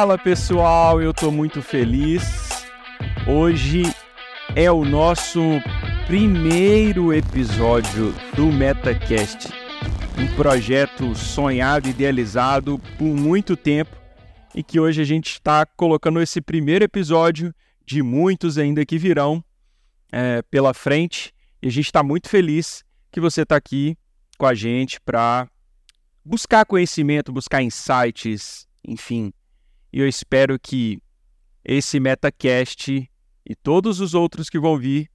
Fala pessoal, eu tô muito feliz. Hoje é o nosso primeiro episódio do MetaCast, um projeto sonhado idealizado por muito tempo e que hoje a gente está colocando esse primeiro episódio de muitos ainda que virão é, pela frente e a gente está muito feliz que você está aqui com a gente para buscar conhecimento, buscar insights, enfim. E eu espero que esse MetaCast e todos os outros que vão vir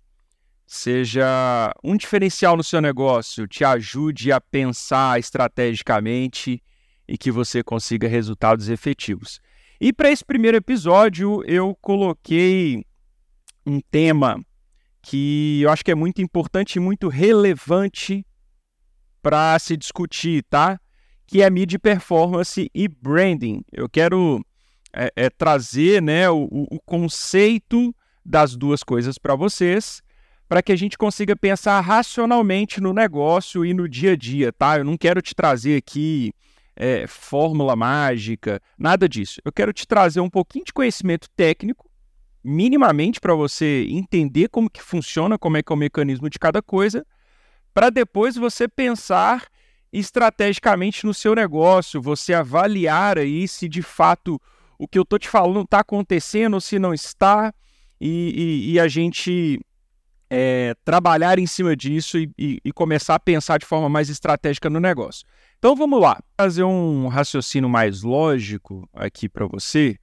seja um diferencial no seu negócio, te ajude a pensar estrategicamente e que você consiga resultados efetivos. E para esse primeiro episódio, eu coloquei um tema que eu acho que é muito importante e muito relevante para se discutir, tá? Que é mídia performance e branding. Eu quero é, é, trazer né, o, o conceito das duas coisas para vocês, para que a gente consiga pensar racionalmente no negócio e no dia a dia, tá? Eu não quero te trazer aqui é, fórmula mágica, nada disso. Eu quero te trazer um pouquinho de conhecimento técnico, minimamente para você entender como que funciona, como é que é o mecanismo de cada coisa, para depois você pensar estrategicamente no seu negócio, você avaliar aí se de fato o que eu estou te falando está acontecendo se não está, e, e, e a gente é, trabalhar em cima disso e, e, começar a pensar de forma mais estratégica no negócio. Então vamos lá, fazer um raciocínio mais lógico aqui para você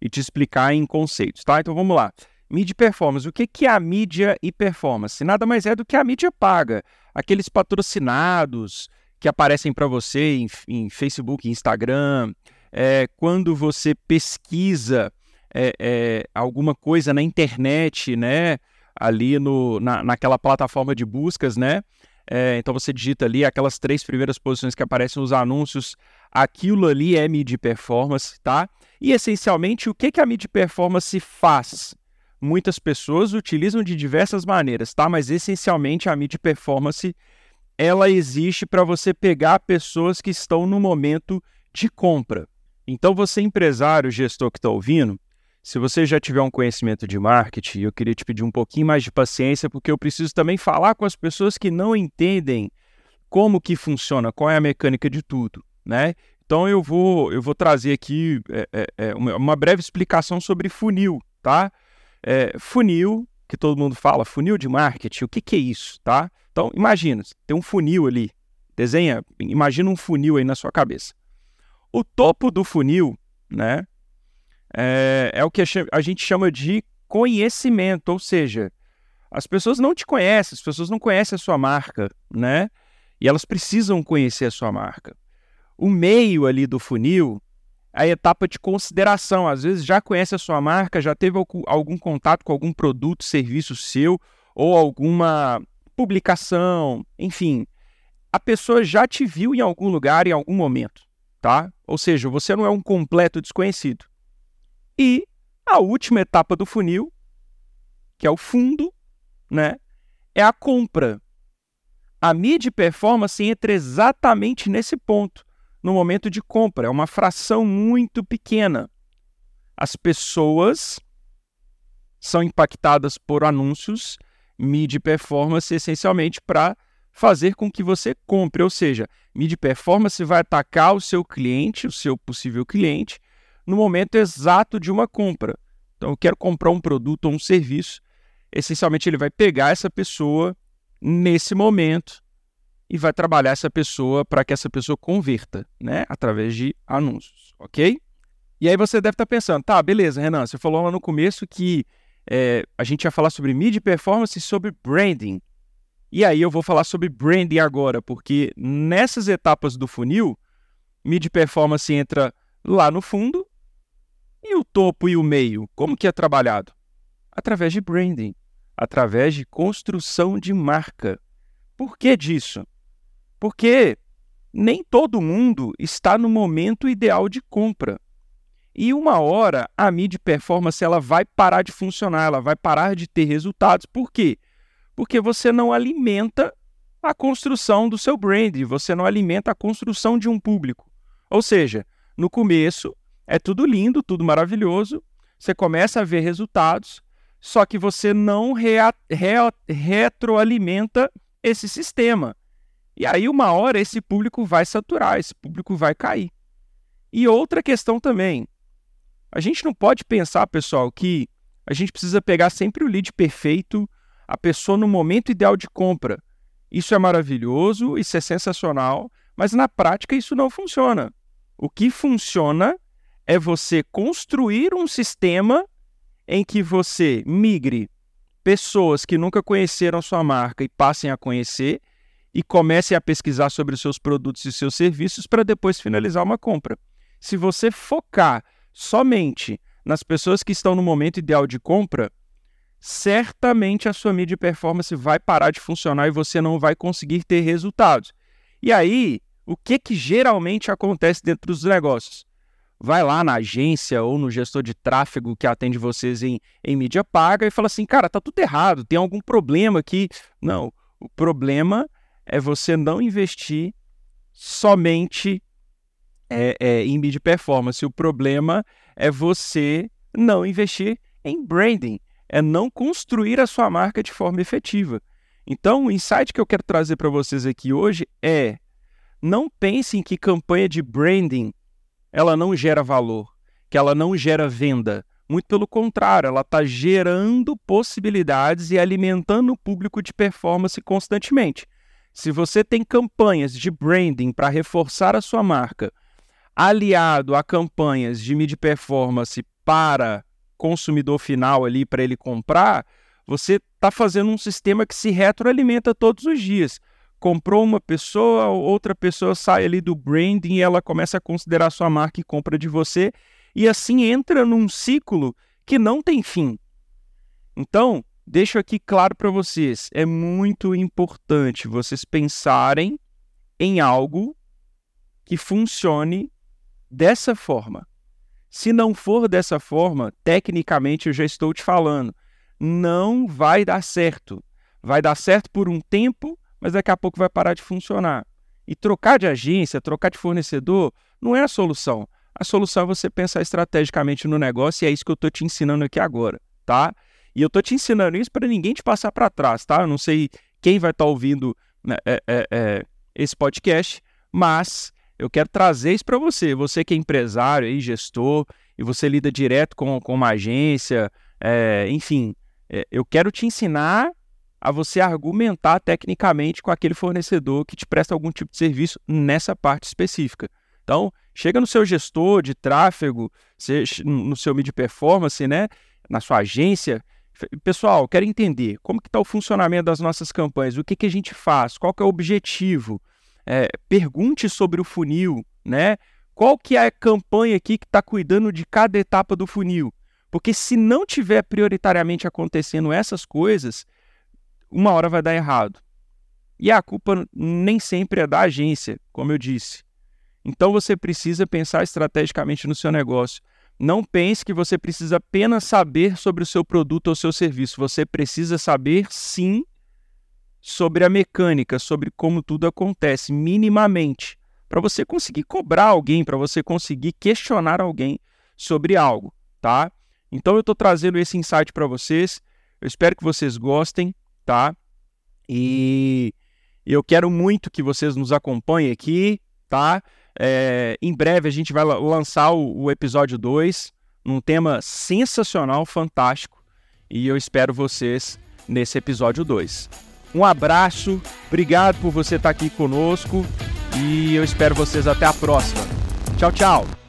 e te explicar em conceitos, tá? Então vamos lá. Mídia e performance. O que, que é a mídia e performance? Nada mais é do que a mídia paga. Aqueles patrocinados que aparecem para você em, em Facebook, Instagram, é, quando você pesquisa é, é, alguma coisa na internet, né? Ali no, na, naquela plataforma de buscas, né? É, então você digita ali aquelas três primeiras posições que aparecem nos anúncios, aquilo ali é mid performance, tá? E essencialmente o que, que a mid performance faz? Muitas pessoas utilizam de diversas maneiras, tá? Mas essencialmente a mid performance ela existe para você pegar pessoas que estão no momento de compra. Então, você, empresário, gestor que está ouvindo, se você já tiver um conhecimento de marketing, eu queria te pedir um pouquinho mais de paciência, porque eu preciso também falar com as pessoas que não entendem como que funciona, qual é a mecânica de tudo, né? Então eu vou, eu vou trazer aqui é, é, é uma, breve explicação sobre funil, tá? É, funil, que todo mundo fala, funil de marketing, o que, que é isso, tá? Então imagina, tem um funil ali, desenha, imagina um funil aí na sua cabeça. O topo do funil, né, é, é o que a gente chama de conhecimento, ou seja, as pessoas não te conhecem, as pessoas não conhecem a sua marca, né? E elas precisam conhecer a sua marca. O meio ali do funil, a etapa de consideração, às vezes já conhece a sua marca, já teve algum contato com algum produto, serviço seu ou alguma publicação, enfim, a pessoa já te viu em algum lugar em algum momento tá? Ou seja, você não é um completo desconhecido. E a última etapa do funil, que é o fundo, né? É a compra. A mid performance entra exatamente nesse ponto, no momento de compra. É uma fração muito pequena. As pessoas são impactadas por anúncios mid performance essencialmente para fazer com que você compre. Ou seja, mid performance vai atacar o seu cliente, o seu possível cliente, no momento exato de uma compra. Então, eu quero comprar um produto ou um serviço. Essencialmente, ele vai pegar essa pessoa nesse momento e vai trabalhar essa pessoa para que essa pessoa converta, né, através de anúncios, ok? E aí você deve estar pensando, tá, beleza, Renan, você falou lá no começo que é, a gente ia falar sobre mid performance e sobre branding. E aí eu vou falar sobre branding agora, porque nessas etapas do funil, mid performance entra lá no fundo e o topo e o meio, como que é trabalhado? Através de branding, através de construção de marca. Por que disso? Porque nem todo mundo está no momento ideal de compra. E uma hora a mid performance ela vai parar de funcionar, ela vai parar de ter resultados. Por quê? Porque você não alimenta a construção do seu brand, você não alimenta a construção de um público. Ou seja, no começo, É tudo lindo, tudo maravilhoso. Você começa a ver resultados, só que você não rea, retroalimenta esse sistema. E aí, uma hora, esse público vai saturar, esse público vai cair. E outra questão também. A gente não pode pensar, pessoal, que a gente precisa pegar sempre o lead perfeito, a pessoa no momento ideal de compra. Isso é maravilhoso, isso é sensacional, mas na prática isso não funciona. O que funciona é você construir um sistema em que você migre pessoas que nunca conheceram sua marca e passem a conhecer e comecem a pesquisar sobre os seus produtos e seus serviços para depois finalizar uma compra. Se você focar somente nas pessoas que estão no momento ideal de compra, certamente a sua mídia performance vai parar de funcionar e você não vai conseguir ter resultados. E aí, o que, que geralmente acontece dentro dos negócios? Vai lá na agência ou no gestor de tráfego que atende vocês em, em mídia paga e fala assim: cara, tá tudo errado, tem algum problema aqui. Não, o problema é você não investir somente é, é, em mídia performance. O problema é você não investir em branding, é não construir a sua marca de forma efetiva. Então, o insight que eu quero trazer para vocês aqui hoje é: não pensem que campanha de branding ela não gera valor, que ela não gera venda. Muito pelo contrário, ela está gerando possibilidades e alimentando o público de performance constantemente. Se você tem campanhas de branding para reforçar a sua marca, aliado a campanhas de mid performance para consumidor final ali para ele comprar, você está fazendo um sistema que se retroalimenta todos os dias. Comprou uma pessoa, outra pessoa sai ali do branding e ela começa a considerar sua marca e compra de você, e assim entra num ciclo que não tem fim. Então, deixo aqui claro para vocês: é muito importante vocês pensarem em algo que funcione dessa forma. Se não for dessa forma, tecnicamente eu já estou te falando, não vai dar certo. Vai dar certo por um tempo, mas daqui a pouco vai parar de funcionar. E trocar de agência, trocar de fornecedor, não é a solução. A solução é você pensar estrategicamente no negócio e é isso que eu estou te ensinando aqui agora, tá? E eu estou te ensinando isso para ninguém te passar para trás, tá? Eu não sei quem vai estar tá ouvindo né, é, é, é, esse podcast, mas eu quero trazer isso para você. Você que é empresário e gestor, e você lida direto com, com uma agência, é, enfim, é, eu quero te ensinar a você argumentar tecnicamente com aquele fornecedor que te presta algum tipo de serviço nessa parte específica. Então, chega no seu gestor de tráfego, no seu mid performance, né, na sua agência, pessoal, quero entender como que está o funcionamento das nossas campanhas, o que, que a gente faz, qual que é o objetivo, é, pergunte sobre o funil, né? Qual que é a campanha aqui que está cuidando de cada etapa do funil? Porque se não tiver prioritariamente acontecendo essas coisas, uma hora vai dar errado. E a culpa nem sempre é da agência, como eu disse. Então você precisa pensar estrategicamente no seu negócio. Não pense que você precisa apenas saber sobre o seu produto ou seu serviço. Você precisa saber sim sobre a mecânica, sobre como tudo acontece, minimamente, para você conseguir cobrar alguém, para você conseguir questionar alguém sobre algo, tá? Então eu estou trazendo esse insight para vocês. Eu espero que vocês gostem, tá? E eu quero muito que vocês nos acompanhem aqui, tá? É, em breve a gente vai lançar o, o episódio 2, num tema sensacional, fantástico, e eu espero vocês nesse episódio 2. Um abraço, obrigado por você estar aqui conosco e eu espero vocês até a próxima. Tchau, tchau!